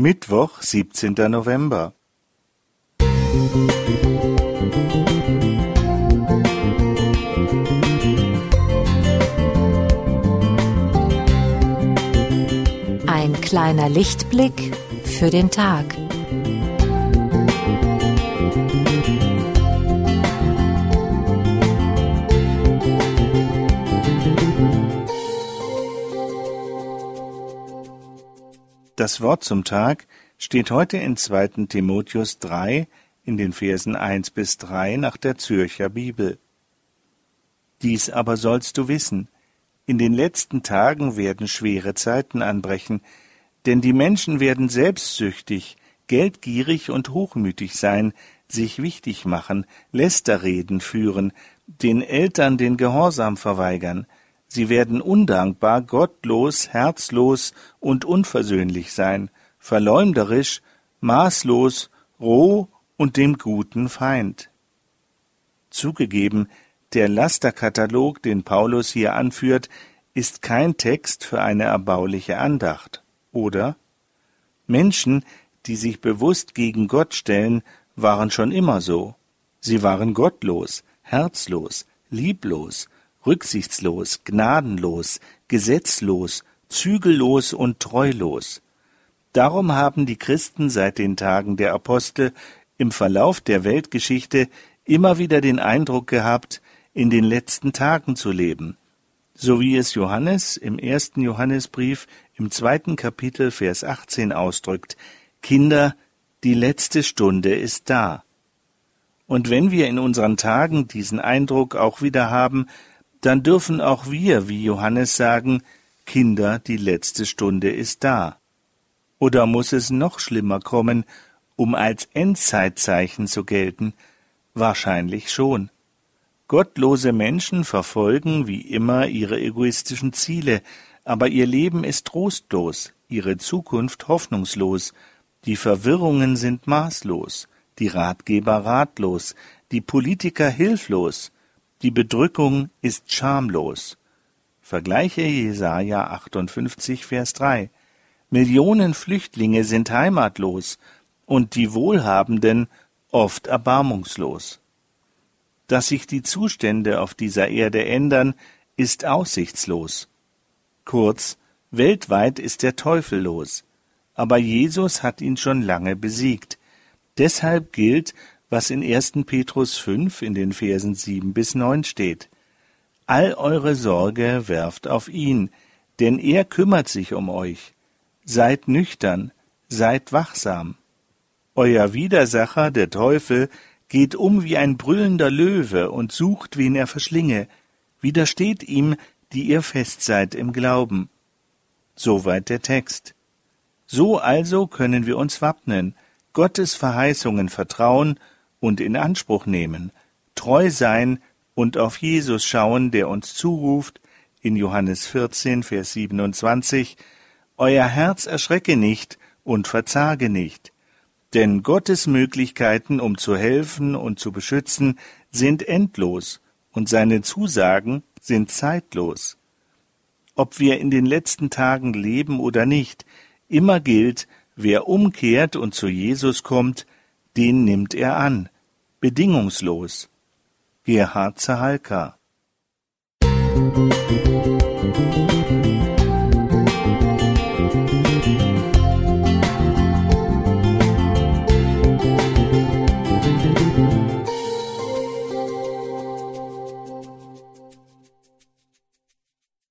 Mittwoch, 17. November. Ein kleiner Lichtblick für den Tag. Das Wort zum Tag steht heute in 2. Timotheus 3 in den Versen 1 bis 3 nach der Zürcher Bibel. Dies aber sollst du wissen, in den letzten Tagen werden schwere Zeiten anbrechen, denn die Menschen werden selbstsüchtig, geldgierig und hochmütig sein, sich wichtig machen, Lästerreden führen, den Eltern den Gehorsam verweigern, Sie werden undankbar, gottlos, herzlos und unversöhnlich sein, verleumderisch, maßlos, roh und dem Guten Feind. Zugegeben, der Lasterkatalog, den Paulus hier anführt, ist kein Text für eine erbauliche Andacht, oder? Menschen, die sich bewusst gegen Gott stellen, waren schon immer so. Sie waren gottlos, herzlos, lieblos, rücksichtslos, gnadenlos, gesetzlos, zügellos und treulos. Darum haben die Christen seit den Tagen der Apostel im Verlauf der Weltgeschichte immer wieder den Eindruck gehabt, in den letzten Tagen zu leben, so wie es Johannes im ersten Johannesbrief im zweiten Kapitel Vers 18 ausdrückt, Kinder, die letzte Stunde ist da. Und wenn wir in unseren Tagen diesen Eindruck auch wieder haben, dann dürfen auch wir, wie Johannes sagen, Kinder, die letzte Stunde ist da. Oder muss es noch schlimmer kommen, um als Endzeitzeichen zu gelten? Wahrscheinlich schon. Gottlose Menschen verfolgen wie immer ihre egoistischen Ziele, aber ihr Leben ist trostlos, ihre Zukunft hoffnungslos, die Verwirrungen sind maßlos, die Ratgeber ratlos, die Politiker hilflos, die Bedrückung ist schamlos. Vergleiche Jesaja 58, Vers 3. Millionen Flüchtlinge sind heimatlos und die Wohlhabenden oft erbarmungslos. Dass sich die Zustände auf dieser Erde ändern, ist aussichtslos. Kurz, weltweit ist der Teufel los, aber Jesus hat ihn schon lange besiegt. Deshalb gilt, was in 1. Petrus 5 in den Versen 7 bis 9 steht. All eure Sorge werft auf ihn, denn er kümmert sich um euch. Seid nüchtern, seid wachsam. Euer Widersacher, der Teufel, geht um wie ein brüllender Löwe und sucht, wen er verschlinge. Widersteht ihm, die ihr fest seid im Glauben. Soweit der Text. So also können wir uns wappnen, Gottes Verheißungen vertrauen und in Anspruch nehmen, treu sein und auf Jesus schauen, der uns zuruft, in Johannes 14, Vers 27, Euer Herz erschrecke nicht und verzage nicht, denn Gottes Möglichkeiten, um zu helfen und zu beschützen, sind endlos, und seine Zusagen sind zeitlos. Ob wir in den letzten Tagen leben oder nicht, immer gilt, wer umkehrt und zu Jesus kommt, den nimmt er an. Bedingungslos. Gerhard Zahalka Musik